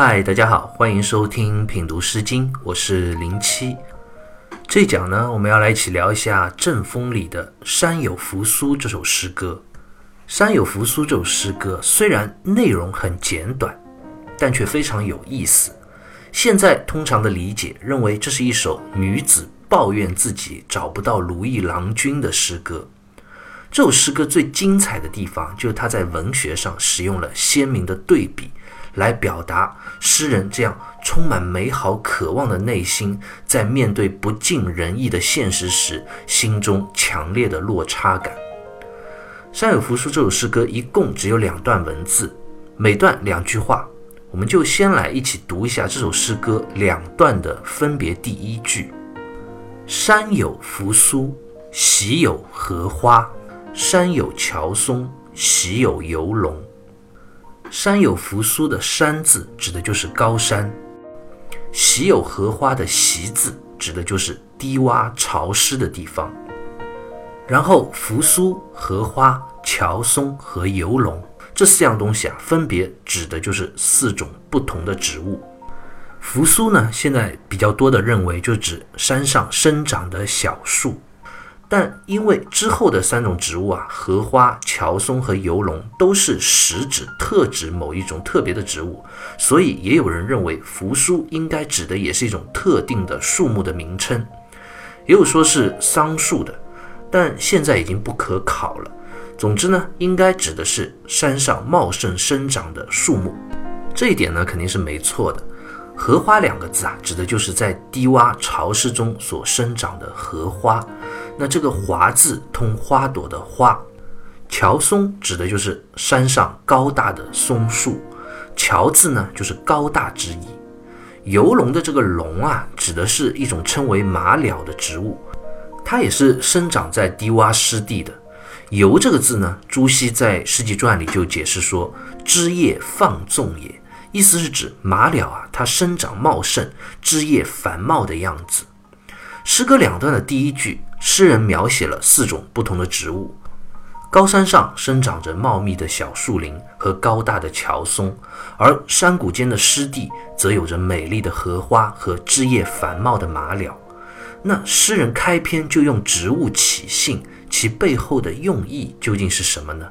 嗨，大家好，欢迎收听品读诗经，我是零七。这讲呢，我们要来一起聊一下《阵风》里的《山有扶苏》这首诗歌。《山有扶苏》这首诗歌虽然内容很简短，但却非常有意思。现在通常的理解认为，这是一首女子抱怨自己找不到如意郎君的诗歌。这首诗歌最精彩的地方，就是它在文学上使用了鲜明的对比。来表达诗人这样充满美好渴望的内心，在面对不尽人意的现实时，心中强烈的落差感。《山有扶苏》这首诗歌一共只有两段文字，每段两句话。我们就先来一起读一下这首诗歌两段的分别第一句：“山有扶苏，喜有荷花；山有乔松，喜有游龙。”山有扶苏的“山”字指的就是高山，喜有荷花的“喜”字指的就是低洼潮湿的地方。然后，扶苏、荷花、乔松和游龙这四样东西啊，分别指的就是四种不同的植物。扶苏呢，现在比较多的认为就指山上生长的小树。但因为之后的三种植物啊，荷花、乔松和游龙都是实指特指某一种特别的植物，所以也有人认为扶苏应该指的也是一种特定的树木的名称，也有说是桑树的，但现在已经不可考了。总之呢，应该指的是山上茂盛生长的树木，这一点呢肯定是没错的。荷花两个字啊，指的就是在低洼潮湿中所生长的荷花。那这个“华”字通花朵的“花”，乔松指的就是山上高大的松树，乔字呢就是高大之意。游龙的这个“龙”啊，指的是一种称为马蓼的植物，它也是生长在低洼湿地的。游这个字呢，朱熹在《世纪传》里就解释说：“枝叶放纵也”，意思是指马了啊，它生长茂盛，枝叶繁茂的样子。诗歌两段的第一句。诗人描写了四种不同的植物：高山上生长着茂密的小树林和高大的乔松，而山谷间的湿地则有着美丽的荷花和枝叶繁茂的马了。那诗人开篇就用植物起兴，其背后的用意究竟是什么呢？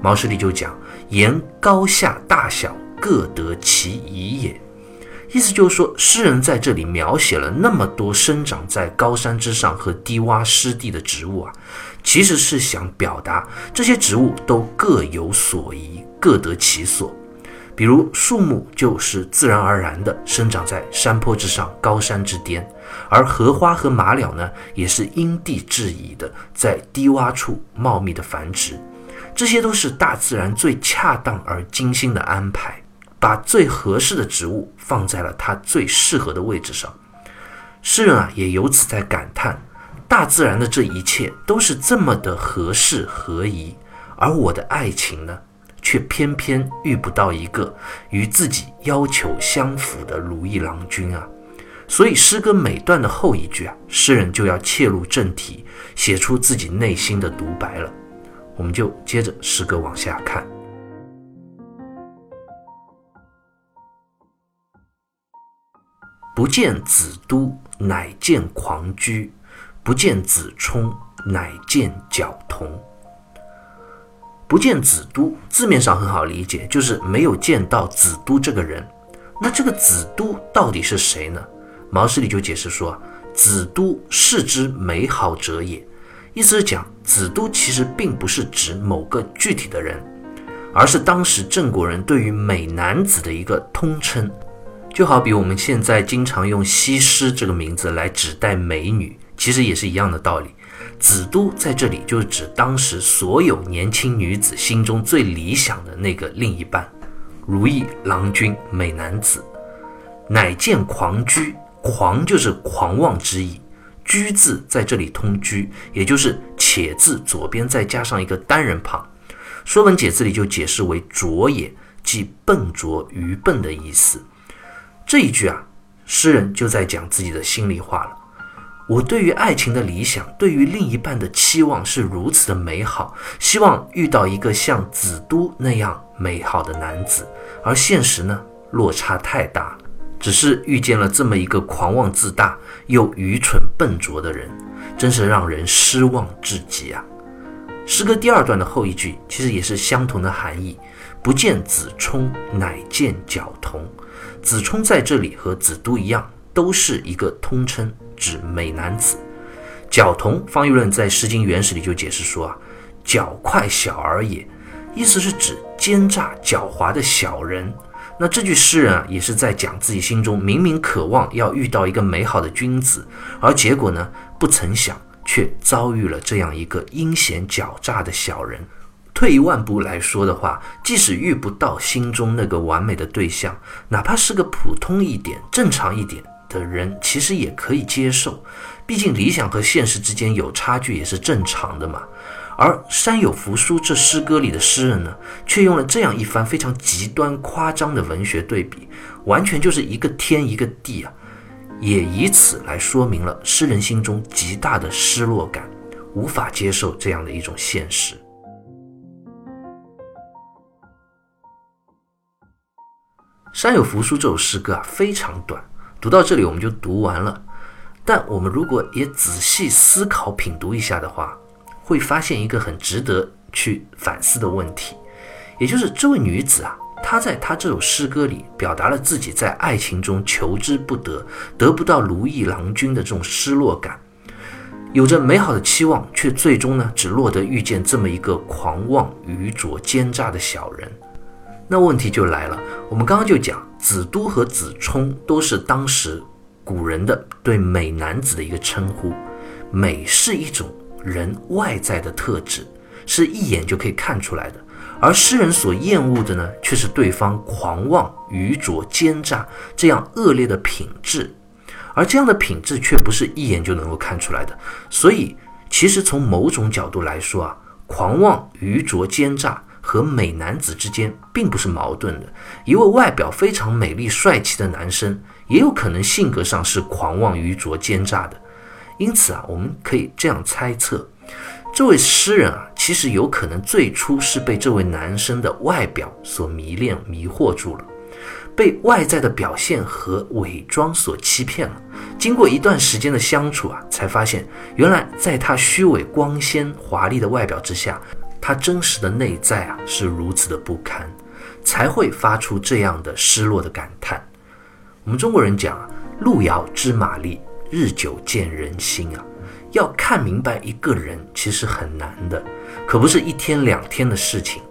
毛诗里就讲：“言高下大小各得其宜也。”意思就是说，诗人在这里描写了那么多生长在高山之上和低洼湿地的植物啊，其实是想表达这些植物都各有所宜，各得其所。比如树木就是自然而然的生长在山坡之上、高山之巅，而荷花和马鸟呢，也是因地制宜的在低洼处茂密的繁殖。这些都是大自然最恰当而精心的安排。把最合适的植物放在了它最适合的位置上，诗人啊也由此在感叹，大自然的这一切都是这么的合适合宜，而我的爱情呢，却偏偏遇不到一个与自己要求相符的如意郎君啊！所以诗歌每段的后一句啊，诗人就要切入正题，写出自己内心的独白了。我们就接着诗歌往下看。不见子都，乃见狂居；不见子冲，乃见角童。不见子都，字面上很好理解，就是没有见到子都这个人。那这个子都到底是谁呢？毛诗里就解释说：“子都是之美好者也。”意思是讲，子都其实并不是指某个具体的人，而是当时郑国人对于美男子的一个通称。就好比我们现在经常用西施这个名字来指代美女，其实也是一样的道理。子都在这里就是指当时所有年轻女子心中最理想的那个另一半，如意郎君、美男子。乃见狂居，狂就是狂妄之意，居字在这里通居，也就是且字左边再加上一个单人旁，《说文解字》里就解释为拙也，即笨拙、愚笨的意思。这一句啊，诗人就在讲自己的心里话了。我对于爱情的理想，对于另一半的期望是如此的美好，希望遇到一个像子都那样美好的男子。而现实呢，落差太大，只是遇见了这么一个狂妄自大又愚蠢笨拙的人，真是让人失望至极啊！诗歌第二段的后一句其实也是相同的含义，不见子充，乃见角童。子冲在这里和子都一样，都是一个通称，指美男子。角童，方玉论在《诗经原始》里就解释说啊，狡快小儿也，意思是指奸诈狡猾的小人。那这句诗人啊，也是在讲自己心中明明渴望要遇到一个美好的君子，而结果呢，不曾想。却遭遇了这样一个阴险狡诈的小人。退一万步来说的话，即使遇不到心中那个完美的对象，哪怕是个普通一点、正常一点的人，其实也可以接受。毕竟理想和现实之间有差距也是正常的嘛。而山有扶苏这诗歌里的诗人呢，却用了这样一番非常极端夸张的文学对比，完全就是一个天一个地啊。也以此来说明了诗人心中极大的失落感，无法接受这样的一种现实。《山有扶苏》这首诗歌啊非常短，读到这里我们就读完了。但我们如果也仔细思考品读一下的话，会发现一个很值得去反思的问题，也就是这位女子啊。她在她这首诗歌里表达了自己在爱情中求之不得、得不到如意郎君的这种失落感，有着美好的期望，却最终呢只落得遇见这么一个狂妄、愚拙、奸诈的小人。那问题就来了，我们刚刚就讲子都和子冲都是当时古人的对美男子的一个称呼，美是一种人外在的特质，是一眼就可以看出来的。而诗人所厌恶的呢，却是对方狂妄、愚拙、奸诈这样恶劣的品质，而这样的品质却不是一眼就能够看出来的。所以，其实从某种角度来说啊，狂妄、愚拙、奸诈和美男子之间并不是矛盾的。一位外表非常美丽、帅气的男生，也有可能性格上是狂妄、愚拙、奸诈的。因此啊，我们可以这样猜测。这位诗人啊，其实有可能最初是被这位男生的外表所迷恋、迷惑住了，被外在的表现和伪装所欺骗了。经过一段时间的相处啊，才发现原来在他虚伪、光鲜、华丽的外表之下，他真实的内在啊是如此的不堪，才会发出这样的失落的感叹。我们中国人讲啊，“路遥知马力，日久见人心”啊。要看明白一个人其实很难的，可不是一天两天的事情。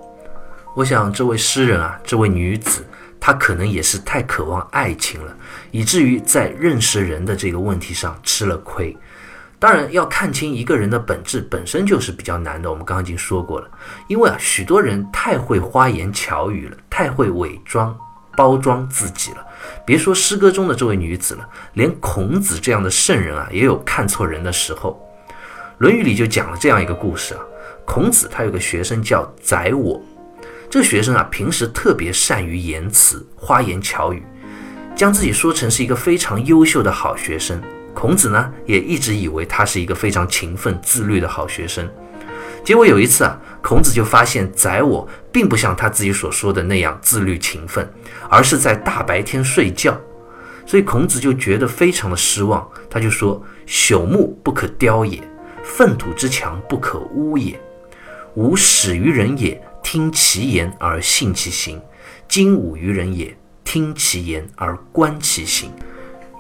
我想这位诗人啊，这位女子，她可能也是太渴望爱情了，以至于在认识人的这个问题上吃了亏。当然，要看清一个人的本质本身就是比较难的。我们刚刚已经说过了，因为啊，许多人太会花言巧语了，太会伪装包装自己了。别说诗歌中的这位女子了，连孔子这样的圣人啊，也有看错人的时候。《论语》里就讲了这样一个故事啊，孔子他有个学生叫宰我，这个学生啊，平时特别善于言辞，花言巧语，将自己说成是一个非常优秀的好学生。孔子呢，也一直以为他是一个非常勤奋自律的好学生。结果有一次啊，孔子就发现宰我并不像他自己所说的那样自律勤奋，而是在大白天睡觉，所以孔子就觉得非常的失望。他就说：“朽木不可雕也，粪土之墙不可污也。吾始于人也，听其言而信其行；今吾于人也，听其言而观其行。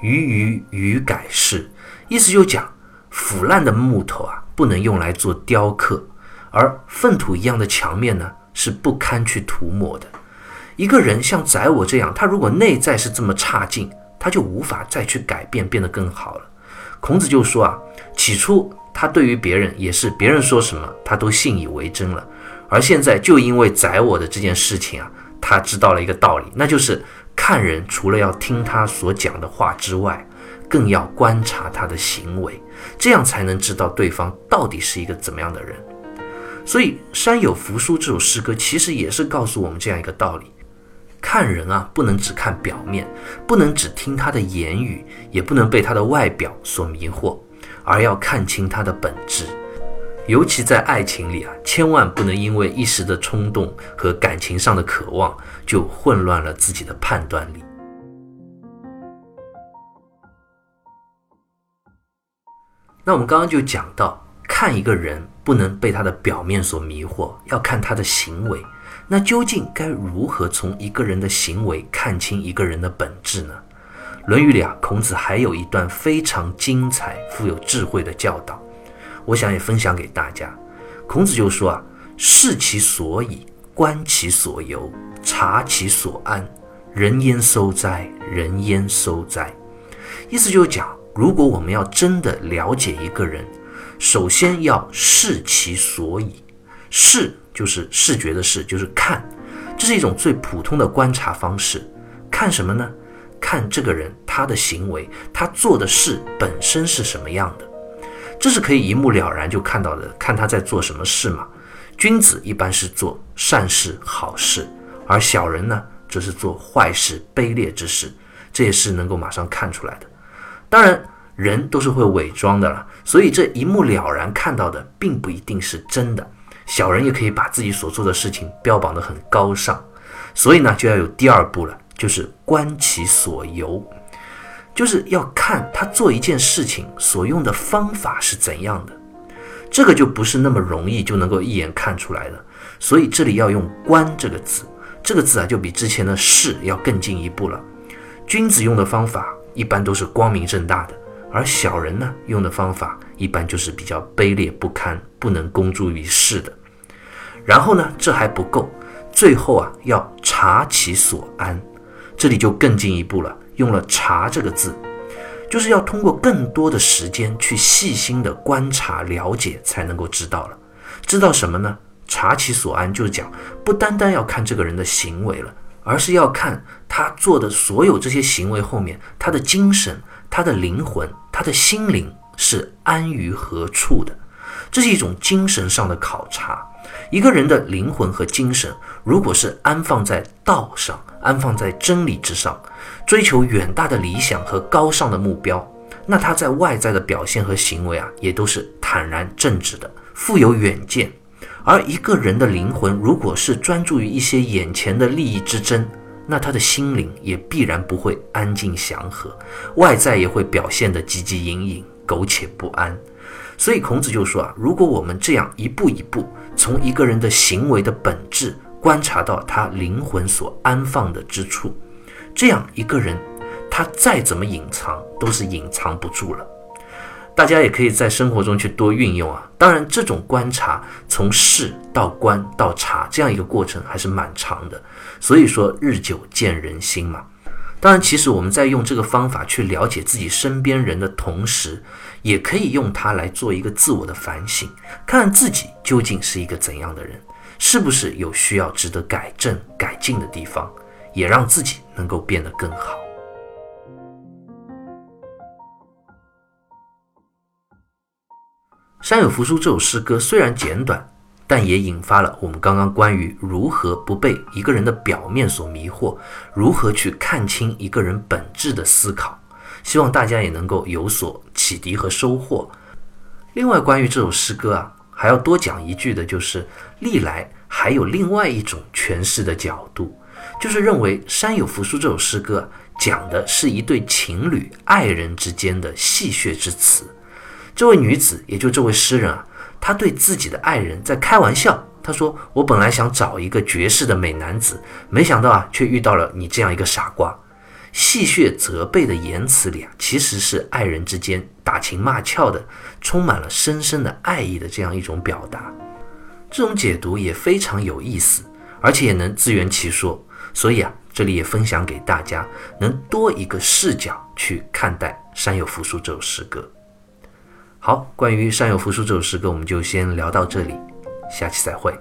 予予予改是。”意思就讲腐烂的木头啊，不能用来做雕刻。而粪土一样的墙面呢，是不堪去涂抹的。一个人像宰我这样，他如果内在是这么差劲，他就无法再去改变，变得更好了。孔子就说啊，起初他对于别人也是别人说什么，他都信以为真了。而现在就因为宰我的这件事情啊，他知道了一个道理，那就是看人除了要听他所讲的话之外，更要观察他的行为，这样才能知道对方到底是一个怎么样的人。所以，《山有扶苏》这首诗歌其实也是告诉我们这样一个道理：看人啊，不能只看表面，不能只听他的言语，也不能被他的外表所迷惑，而要看清他的本质。尤其在爱情里啊，千万不能因为一时的冲动和感情上的渴望，就混乱了自己的判断力。那我们刚刚就讲到，看一个人不能被他的表面所迷惑，要看他的行为。那究竟该如何从一个人的行为看清一个人的本质呢？《论语》里啊，孔子还有一段非常精彩、富有智慧的教导，我想也分享给大家。孔子就说啊：“视其所以，观其所由，察其所安，人焉收哉？人焉收哉？”意思就是讲，如果我们要真的了解一个人，首先要视其所以。视就是视觉的视，就是看，这是一种最普通的观察方式。看什么呢？看这个人他的行为，他做的事本身是什么样的，这是可以一目了然就看到的。看他在做什么事嘛。君子一般是做善事好事，而小人呢，则是做坏事卑劣之事，这也是能够马上看出来的。当然，人都是会伪装的了，所以这一目了然看到的，并不一定是真的。小人也可以把自己所做的事情标榜得很高尚，所以呢，就要有第二步了。就是观其所由，就是要看他做一件事情所用的方法是怎样的，这个就不是那么容易就能够一眼看出来的。所以这里要用“观”这个字，这个字啊就比之前的“视”要更进一步了。君子用的方法一般都是光明正大的，而小人呢用的方法一般就是比较卑劣不堪、不能公诸于世的。然后呢，这还不够，最后啊要察其所安。这里就更进一步了，用了“察”这个字，就是要通过更多的时间去细心的观察、了解，才能够知道了。知道什么呢？察其所安，就是讲不单单要看这个人的行为了，而是要看他做的所有这些行为后面，他的精神、他的灵魂、他的心灵是安于何处的。这是一种精神上的考察。一个人的灵魂和精神，如果是安放在道上，安放在真理之上，追求远大的理想和高尚的目标，那他在外在的表现和行为啊，也都是坦然正直的，富有远见。而一个人的灵魂，如果是专注于一些眼前的利益之争，那他的心灵也必然不会安静祥和，外在也会表现得汲汲营营、苟且不安。所以孔子就说啊，如果我们这样一步一步从一个人的行为的本质观察到他灵魂所安放的之处，这样一个人他再怎么隐藏都是隐藏不住了。大家也可以在生活中去多运用啊。当然，这种观察从视到观到察这样一个过程还是蛮长的，所以说日久见人心嘛。当然，其实我们在用这个方法去了解自己身边人的同时，也可以用它来做一个自我的反省，看自己究竟是一个怎样的人，是不是有需要值得改正改进的地方，也让自己能够变得更好。《山有福书》这首诗歌虽然简短。但也引发了我们刚刚关于如何不被一个人的表面所迷惑，如何去看清一个人本质的思考。希望大家也能够有所启迪和收获。另外，关于这首诗歌啊，还要多讲一句的，就是历来还有另外一种诠释的角度，就是认为《山有扶苏》这首诗歌讲的是一对情侣爱人之间的戏谑之词。这位女子，也就这位诗人啊。她对自己的爱人在开玩笑，她说：“我本来想找一个绝世的美男子，没想到啊，却遇到了你这样一个傻瓜。”戏谑责备的言辞里啊，其实是爱人之间打情骂俏的，充满了深深的爱意的这样一种表达。这种解读也非常有意思，而且也能自圆其说。所以啊，这里也分享给大家，能多一个视角去看待《山有福书》这首诗歌。好，关于《山有福书》这首诗歌，我们就先聊到这里，下期再会。